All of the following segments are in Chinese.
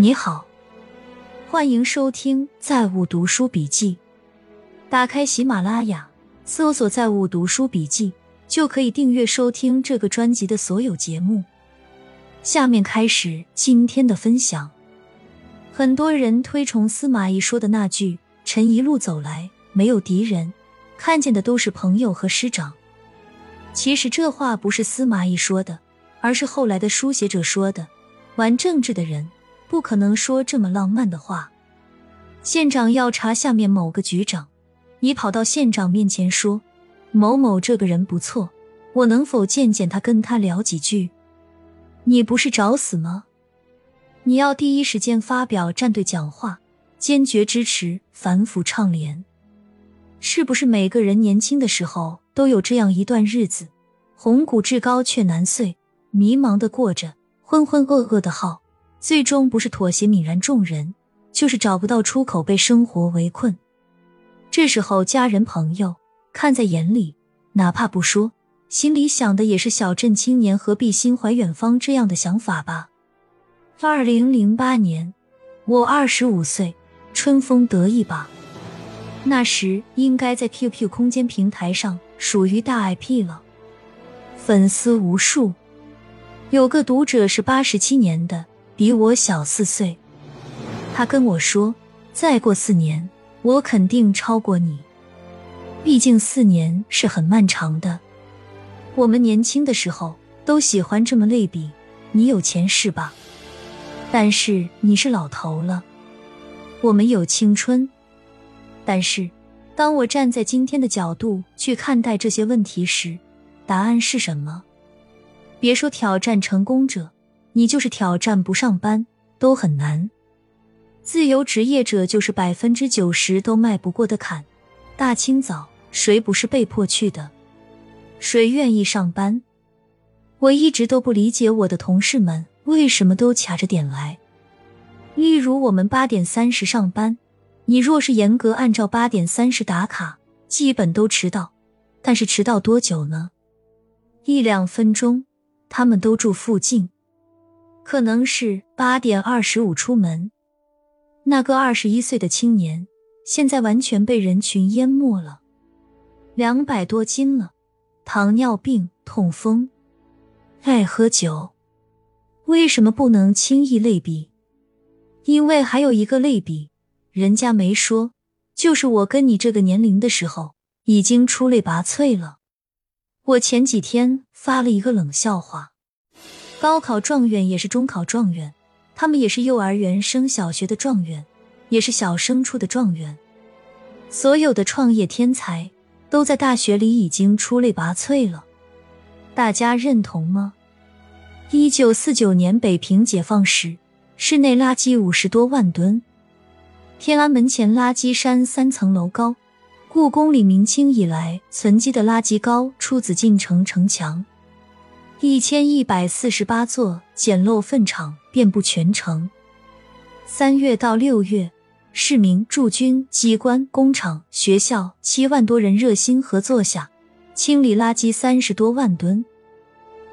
你好，欢迎收听《在物读书笔记》。打开喜马拉雅，搜索“在物读书笔记”，就可以订阅收听这个专辑的所有节目。下面开始今天的分享。很多人推崇司马懿说的那句：“臣一路走来，没有敌人，看见的都是朋友和师长。”其实这话不是司马懿说的，而是后来的书写者说的。玩政治的人不可能说这么浪漫的话。县长要查下面某个局长，你跑到县长面前说：“某某这个人不错，我能否见见他，跟他聊几句？”你不是找死吗？你要第一时间发表战队讲话，坚决支持反腐倡廉。是不是每个人年轻的时候都有这样一段日子，红谷至高却难遂，迷茫的过着。浑浑噩噩的好，最终不是妥协泯然众人，就是找不到出口，被生活围困。这时候，家人朋友看在眼里，哪怕不说，心里想的也是小镇青年何必心怀远方这样的想法吧。二零零八年，我二十五岁，春风得意吧。那时应该在 QQ 空间平台上属于大 IP 了，粉丝无数。有个读者是八十七年的，比我小四岁。他跟我说：“再过四年，我肯定超过你。毕竟四年是很漫长的。我们年轻的时候都喜欢这么类比。你有钱是吧？但是你是老头了。我们有青春。但是，当我站在今天的角度去看待这些问题时，答案是什么？”别说挑战成功者，你就是挑战不上班都很难。自由职业者就是百分之九十都迈不过的坎。大清早谁不是被迫去的？谁愿意上班？我一直都不理解我的同事们为什么都卡着点来。例如我们八点三十上班，你若是严格按照八点三十打卡，基本都迟到。但是迟到多久呢？一两分钟。他们都住附近，可能是八点二十五出门。那个二十一岁的青年，现在完全被人群淹没了，两百多斤了，糖尿病、痛风，爱喝酒。为什么不能轻易类比？因为还有一个类比，人家没说，就是我跟你这个年龄的时候，已经出类拔萃了。我前几天发了一个冷笑话：高考状元也是中考状元，他们也是幼儿园升小学的状元，也是小升初的状元。所有的创业天才都在大学里已经出类拔萃了，大家认同吗？一九四九年北平解放时，室内垃圾五十多万吨，天安门前垃圾山三层楼高。故宫里明清以来存积的垃圾高出紫禁城城墙，一千一百四十八座简陋粪场遍布全城。三月到六月，市民驻军机关、工厂、学校七万多人热心合作下，清理垃圾三十多万吨。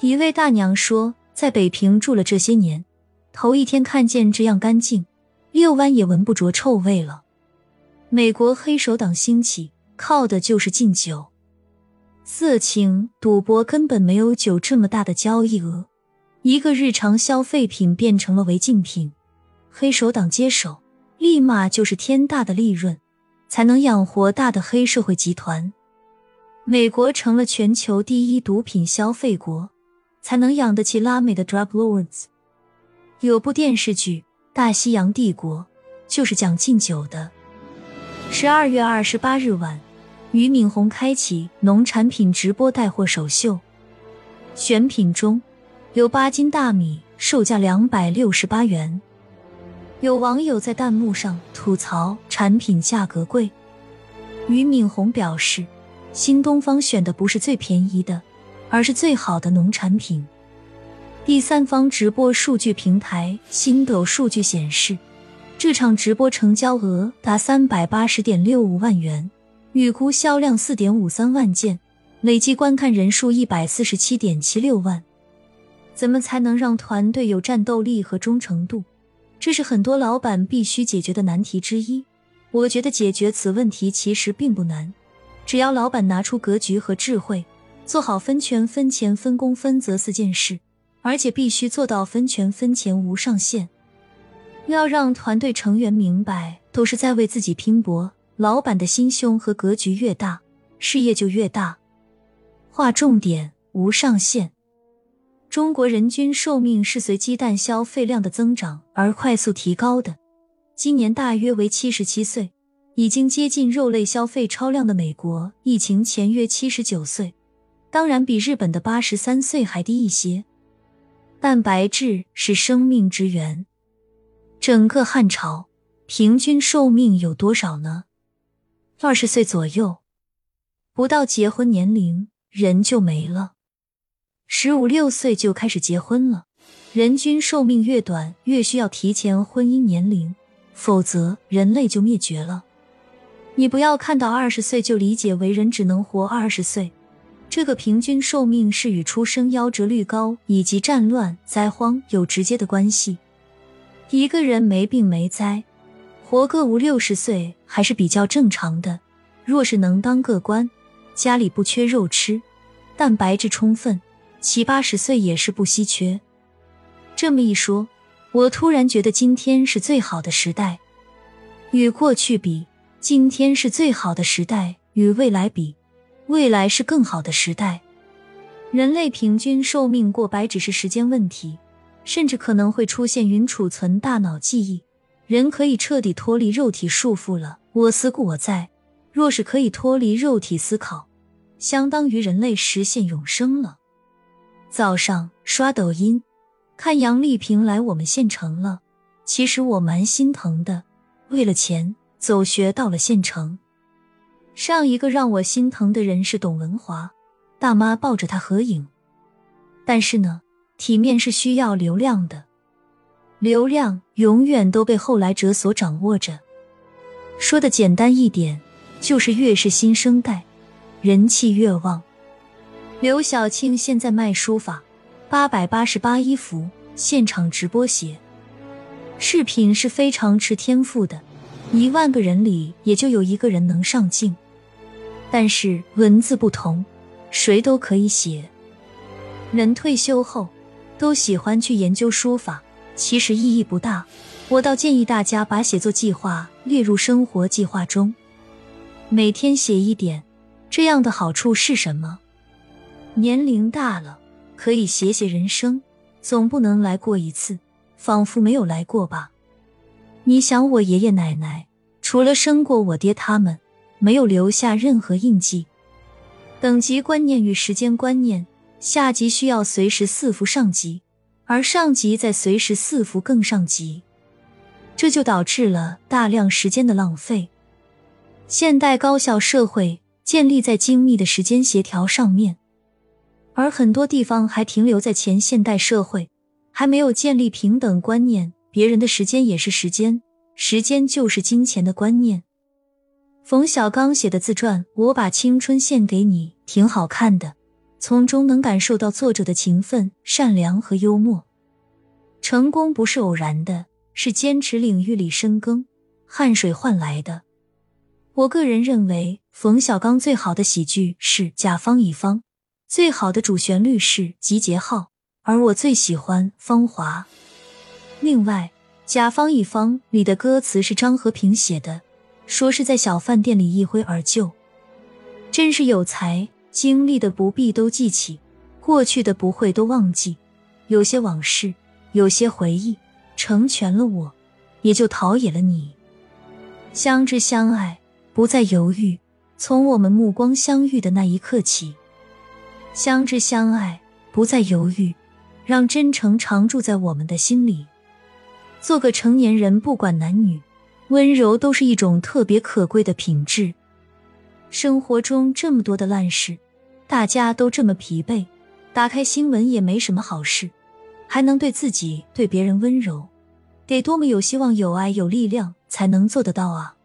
一位大娘说，在北平住了这些年，头一天看见这样干净，遛弯也闻不着臭味了。美国黑手党兴起，靠的就是禁酒、色情、赌博，根本没有酒这么大的交易额。一个日常消费品变成了违禁品，黑手党接手，立马就是天大的利润，才能养活大的黑社会集团。美国成了全球第一毒品消费国，才能养得起拉美的 drug lords。有部电视剧《大西洋帝国》，就是讲禁酒的。十二月二十八日晚，俞敏洪开启农产品直播带货首秀，选品中有八斤大米，售价两百六十八元。有网友在弹幕上吐槽产品价格贵，俞敏洪表示，新东方选的不是最便宜的，而是最好的农产品。第三方直播数据平台新抖数据显示。这场直播成交额达三百八十点六五万元，预估销量四点五三万件，累计观看人数一百四十七点七六万。怎么才能让团队有战斗力和忠诚度？这是很多老板必须解决的难题之一。我觉得解决此问题其实并不难，只要老板拿出格局和智慧，做好分权、分钱、分工、分责四件事，而且必须做到分权、分钱无上限。要让团队成员明白，都是在为自己拼搏。老板的心胸和格局越大，事业就越大。划重点：无上限。中国人均寿命是随鸡蛋消费量的增长而快速提高的。今年大约为七十七岁，已经接近肉类消费超量的美国，疫情前约七十九岁，当然比日本的八十三岁还低一些。蛋白质是生命之源，整个汉朝平均寿命有多少呢？二十岁左右，不到结婚年龄，人就没了。十五六岁就开始结婚了，人均寿命越短，越需要提前婚姻年龄。否则，人类就灭绝了。你不要看到二十岁就理解为人只能活二十岁。这个平均寿命是与出生夭折率高以及战乱灾荒有直接的关系。一个人没病没灾，活个五六十岁还是比较正常的。若是能当个官，家里不缺肉吃，蛋白质充分，七八十岁也是不稀缺。这么一说。我突然觉得今天是最好的时代，与过去比，今天是最好的时代；与未来比，未来是更好的时代。人类平均寿命过百只是时间问题，甚至可能会出现云储存大脑记忆，人可以彻底脱离肉体束缚了。我思故我在，若是可以脱离肉体思考，相当于人类实现永生了。早上刷抖音。看杨丽萍来我们县城了，其实我蛮心疼的。为了钱走学到了县城。上一个让我心疼的人是董文华，大妈抱着他合影。但是呢，体面是需要流量的，流量永远都被后来者所掌握着。说的简单一点，就是越是新生代，人气越旺。刘晓庆现在卖书法。八百八十八一幅，现场直播写。视频是非常吃天赋的，一万个人里也就有一个人能上镜。但是文字不同，谁都可以写。人退休后都喜欢去研究书法，其实意义不大。我倒建议大家把写作计划列入生活计划中，每天写一点。这样的好处是什么？年龄大了。可以写写人生，总不能来过一次，仿佛没有来过吧？你想，我爷爷奶奶除了生过我爹他们，没有留下任何印记。等级观念与时间观念，下级需要随时四服上级，而上级在随时四伏更上级，这就导致了大量时间的浪费。现代高效社会建立在精密的时间协调上面。而很多地方还停留在前现代社会，还没有建立平等观念。别人的时间也是时间，时间就是金钱的观念。冯小刚写的自传《我把青春献给你》挺好看的，从中能感受到作者的勤奋、善良和幽默。成功不是偶然的，是坚持领域里深耕、汗水换来的。我个人认为，冯小刚最好的喜剧是《甲方乙方》。最好的主旋律是《集结号》，而我最喜欢《芳华》。另外，《甲方乙方》里的歌词是张和平写的，说是在小饭店里一挥而就，真是有才。经历的不必都记起，过去的不会都忘记。有些往事，有些回忆，成全了我，也就陶冶了你。相知相爱，不再犹豫。从我们目光相遇的那一刻起。相知相爱，不再犹豫，让真诚常驻在我们的心里。做个成年人，不管男女，温柔都是一种特别可贵的品质。生活中这么多的烂事，大家都这么疲惫，打开新闻也没什么好事，还能对自己、对别人温柔，得多么有希望、有爱、有力量才能做得到啊！